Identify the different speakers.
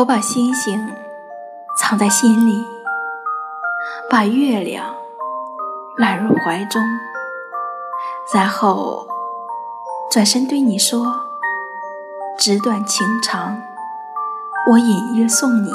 Speaker 1: 我把星星藏在心里把月亮揽入怀中然后转身对你说纸短情长我隐约送你。